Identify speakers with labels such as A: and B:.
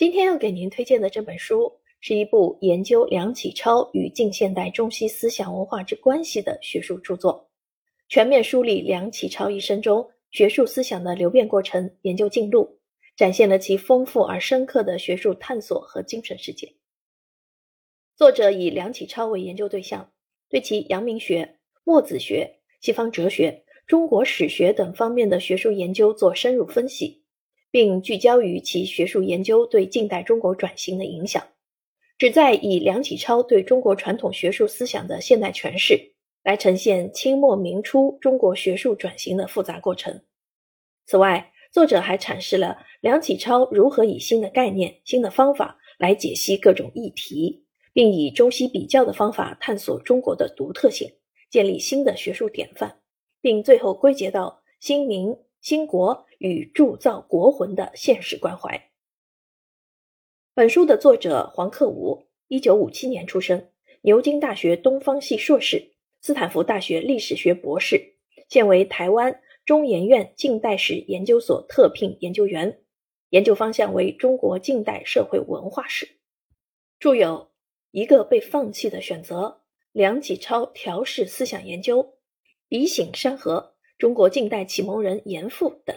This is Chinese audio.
A: 今天要给您推荐的这本书，是一部研究梁启超与近现代中西思想文化之关系的学术著作，全面梳理梁启超一生中学术思想的流变过程、研究进路，展现了其丰富而深刻的学术探索和精神世界。作者以梁启超为研究对象，对其阳明学、墨子学、西方哲学、中国史学等方面的学术研究做深入分析。并聚焦于其学术研究对近代中国转型的影响，旨在以梁启超对中国传统学术思想的现代诠释，来呈现清末明初中国学术转型的复杂过程。此外，作者还阐释了梁启超如何以新的概念、新的方法来解析各种议题，并以中西比较的方法探索中国的独特性，建立新的学术典范，并最后归结到新民。兴国与铸造国魂的现实关怀。本书的作者黄克武，一九五七年出生，牛津大学东方系硕士，斯坦福大学历史学博士，现为台湾中研院近代史研究所特聘研究员，研究方向为中国近代社会文化史，著有《一个被放弃的选择》《梁启超调试思想研究》《笔醒山河》。中国近代启蒙人严复等。